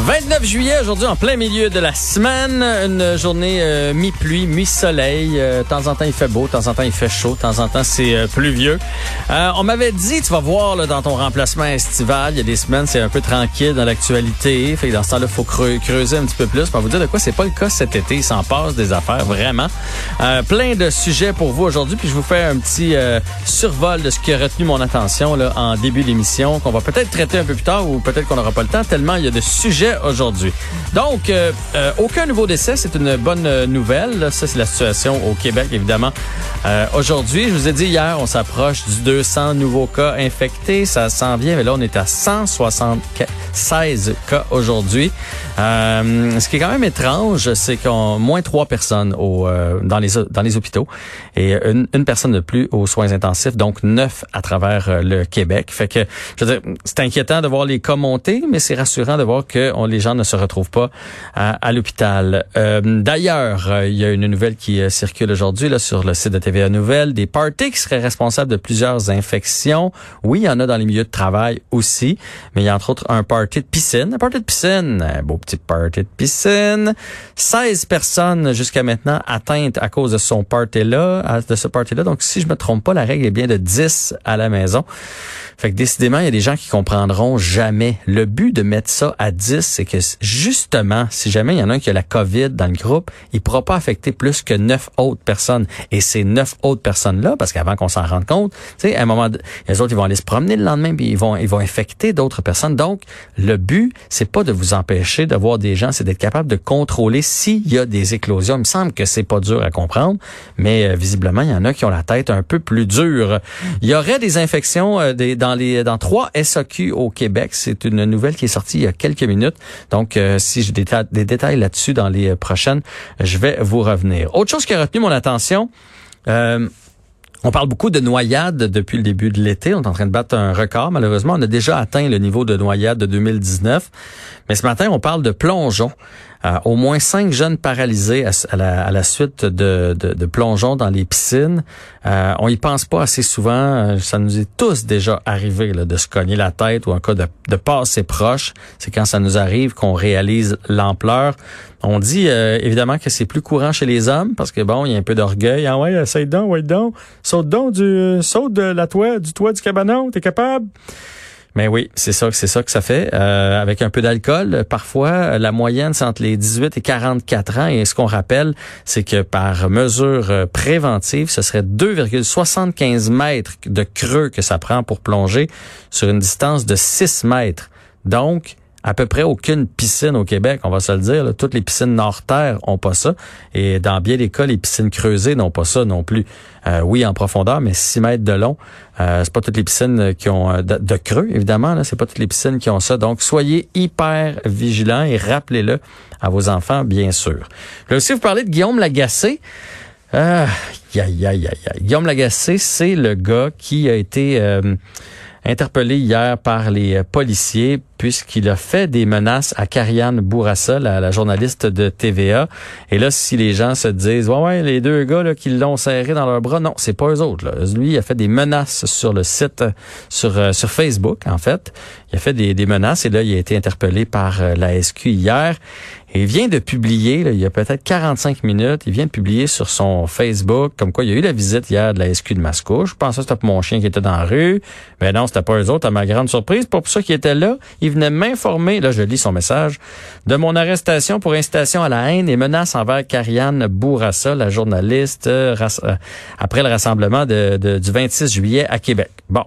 29 juillet, aujourd'hui en plein milieu de la semaine, une journée euh, mi-pluie, mi-soleil. Euh, de temps en temps il fait beau, de temps en temps il fait chaud, de temps en temps c'est euh, pluvieux. on m'avait dit, tu vas voir là, dans ton remplacement estival, il y a des semaines c'est un peu tranquille dans l'actualité. Fait que dans ce temps-là, il faut creuser un petit peu plus. Pour vous dire de quoi c'est pas le cas cet été, il s'en passe des affaires vraiment. plein de sujets pour vous aujourd'hui, puis je vous fais un petit survol de ce qui a retenu mon attention là, en début d'émission, qu'on va peut-être traiter un peu plus tard ou peut-être qu'on n'aura pas le temps, tellement il y a de sujets aujourd'hui. Donc, euh, euh, aucun nouveau décès, c'est une bonne euh, nouvelle. Ça, c'est la situation au Québec, évidemment. aujourd'hui, je vous ai dit hier, on s'approche du 200 nouveaux cas infectés. Ça s'en vient, mais là, on est à 176 cas aujourd'hui. ce qui est quand même étrange, c'est qu'on moins trois personnes au, dans, les, dans les hôpitaux et une, une, personne de plus aux soins intensifs, donc neuf à travers le Québec. Fait que, je veux dire, c'est inquiétant de voir les cas monter, mais c'est rassurant de voir que les gens ne se retrouvent pas à, l'hôpital. Euh, d'ailleurs, euh, il y a une nouvelle qui euh, circule aujourd'hui sur le site de TVA Nouvelles, des parties qui seraient responsables de plusieurs infections. Oui, il y en a dans les milieux de travail aussi, mais il y a entre autres un party de piscine. Un party de piscine, un beau petit party de piscine. 16 personnes jusqu'à maintenant atteintes à cause de son party-là, de ce party-là. Donc, si je me trompe pas, la règle est bien de 10 à la maison. Fait que décidément, il y a des gens qui comprendront jamais. Le but de mettre ça à 10, c'est que justement, si jamais il y en a un qui a la COVID dans le groupe, il pourra pas affecter plus que neuf autres personnes. Et ces neuf autres personnes-là, parce qu'avant qu'on s'en rende compte, tu sais, à un moment, les autres, ils vont aller se promener le lendemain, puis ils vont, ils vont infecter d'autres personnes. Donc, le but, c'est pas de vous empêcher de voir des gens, c'est d'être capable de contrôler s'il y a des éclosions. Il me semble que c'est pas dur à comprendre, mais euh, visiblement, il y en a qui ont la tête un peu plus dure. Il y aurait des infections euh, des, dans les dans trois SAQ au Québec. C'est une nouvelle qui est sortie il y a quelques minutes. Donc, euh, si j'ai des, détails là-dessus dans les prochaines, je vais vous revenir. Autre chose qui a retenu mon attention. Euh, on parle beaucoup de noyades depuis le début de l'été. On est en train de battre un record. Malheureusement, on a déjà atteint le niveau de noyade de 2019. Mais ce matin, on parle de plongeon. Euh, au moins cinq jeunes paralysés à, la, suite de, plongeons dans les piscines. Euh, on y pense pas assez souvent. Euh, ça nous est tous déjà arrivé de se cogner la tête ou en cas de, de passer proche. C'est quand ça nous arrive qu'on réalise l'ampleur. On dit évidemment que c'est plus courant chez les hommes parce que bon, il y a un peu d'orgueil. Ah ouais, essaye donc, ouais donc, saute donc du saute de la toit, du toit du cabanon, t'es capable? Mais oui, c'est ça, c'est ça que ça fait. Euh, avec un peu d'alcool, parfois la moyenne c'est entre les 18 et 44 ans. Et ce qu'on rappelle, c'est que par mesure euh, préventive, ce serait 2,75 mètres de creux que ça prend pour plonger sur une distance de 6 mètres. Donc, à peu près aucune piscine au Québec, on va se le dire. Toutes les piscines nord-terre ont pas ça. Et dans bien des cas, les piscines creusées n'ont pas ça non plus. Euh, oui, en profondeur, mais 6 mètres de long. Euh, c'est pas toutes les piscines qui ont euh, de, creux, évidemment. Là, c'est pas toutes les piscines qui ont ça. Donc, soyez hyper vigilants et rappelez-le à vos enfants, bien sûr. Je vais aussi vous parler de Guillaume Lagacé. Euh, aïe, aïe, aïe, Guillaume Lagacé, c'est le gars qui a été interpellé hier par les policiers puisqu'il a fait des menaces à Karianne Bourassa, la, journaliste de TVA. Et là, si les gens se disent, ouais, ouais, les deux gars là, qui l'ont serré dans leurs bras, non, c'est pas eux autres. Là. Lui, il a fait des menaces sur le site, sur, euh, Facebook, en fait. Il a fait des, des, menaces et là, il a été interpellé par euh, la SQ hier. Il vient de publier, il y a peut-être 45 minutes, il vient de publier sur son Facebook, comme quoi il y a eu la visite hier de la SQ de Mascouche. Je pensais que c'était mon chien qui était dans la rue. Mais non, c'était pas eux autres, à ma grande surprise. Pour ça qu'il était là. Il venait m'informer, là je lis son message, de mon arrestation pour incitation à la haine et menace envers Karianne Bourassa, la journaliste, euh, euh, après le rassemblement du 26 juillet à Québec. Bon,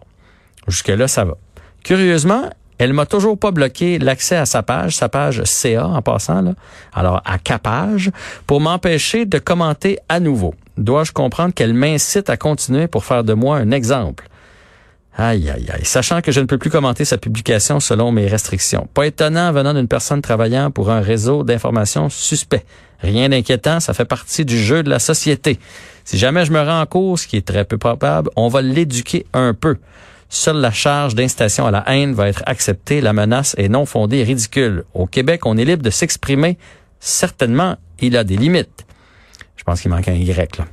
jusque-là, ça va. Curieusement, elle m'a toujours pas bloqué l'accès à sa page, sa page CA en passant, là. alors à Capage, pour m'empêcher de commenter à nouveau. Dois-je comprendre qu'elle m'incite à continuer pour faire de moi un exemple? Aïe, aïe, aïe. Sachant que je ne peux plus commenter sa publication selon mes restrictions. Pas étonnant venant d'une personne travaillant pour un réseau d'informations suspect. Rien d'inquiétant, ça fait partie du jeu de la société. Si jamais je me rends en cours, ce qui est très peu probable, on va l'éduquer un peu. Seule la charge d'incitation à la haine va être acceptée. La menace est non fondée et ridicule. Au Québec, on est libre de s'exprimer certainement, il a des limites. Je pense qu'il manque un Y, là.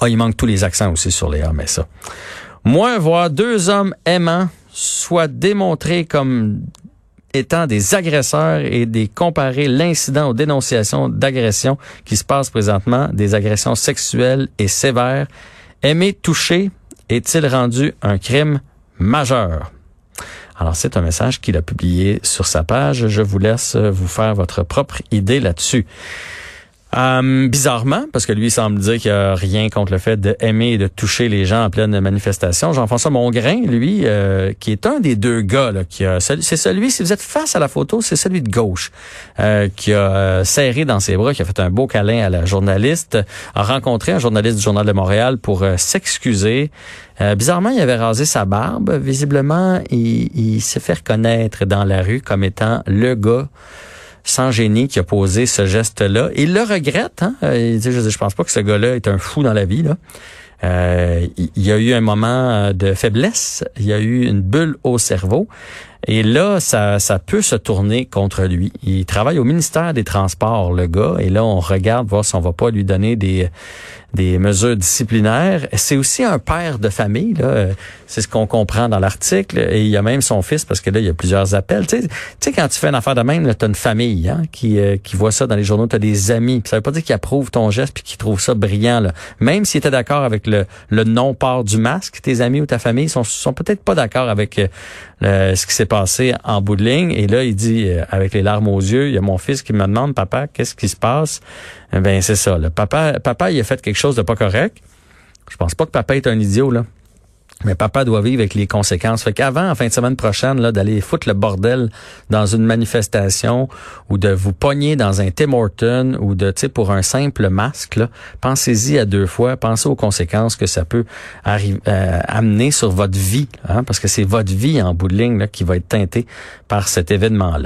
Ah, il manque tous les accents aussi sur les A, mais ça. Moi, voir deux hommes aimants soit démontrés comme étant des agresseurs et des comparer l'incident aux dénonciations d'agressions qui se passent présentement, des agressions sexuelles et sévères. Aimer toucher est-il rendu un crime majeur? Alors, c'est un message qu'il a publié sur sa page. Je vous laisse vous faire votre propre idée là-dessus. Euh, bizarrement, parce que lui semble dire qu'il n'y a rien contre le fait d'aimer et de toucher les gens en pleine manifestation. Jean-François Mongrain, lui, euh, qui est un des deux gars, là, qui a, c'est celui, si vous êtes face à la photo, c'est celui de gauche, euh, qui a serré dans ses bras, qui a fait un beau câlin à la journaliste, a rencontré un journaliste du Journal de Montréal pour s'excuser. bizarrement, il avait rasé sa barbe. Visiblement, il, il s'est fait reconnaître dans la rue comme étant le gars sans génie qui a posé ce geste-là. Il le regrette. Hein? Euh, il dit, je, pense pas que ce gars-là est un fou dans la vie. Là. Euh, il y a eu un moment de faiblesse, il y a eu une bulle au cerveau. Et là, ça, ça peut se tourner contre lui. Il travaille au ministère des Transports, le gars, et là, on regarde voir si on va pas lui donner des, des mesures disciplinaires. C'est aussi un père de famille, là. C'est ce qu'on comprend dans l'article. Et il y a même son fils, parce que là, il y a plusieurs appels. Tu sais, quand tu fais une affaire de même, tu as une famille hein, qui, euh, qui voit ça dans les journaux, tu as des amis. Puis ça veut pas dire qu'ils approuvent ton geste puis qu'ils trouvent ça brillant. Là. Même s'ils étaient d'accord avec le, le non-port du masque, tes amis ou ta famille sont, sont peut-être pas d'accord avec euh, ce qui s'est en bout. Et là, il dit, euh, avec les larmes aux yeux, il y a mon fils qui me demande, papa, qu'est-ce qui se passe? Eh ben c'est ça. Le papa, papa, il a fait quelque chose de pas correct. Je pense pas que papa est un idiot, là. Mais papa doit vivre avec les conséquences. Fait qu'avant, en fin de semaine prochaine, là, d'aller foutre le bordel dans une manifestation ou de vous pogner dans un Tim Horton ou de, tu pour un simple masque, pensez-y à deux fois. Pensez aux conséquences que ça peut euh, amener sur votre vie, hein, parce que c'est votre vie en bout de ligne qui va être teintée par cet événement-là.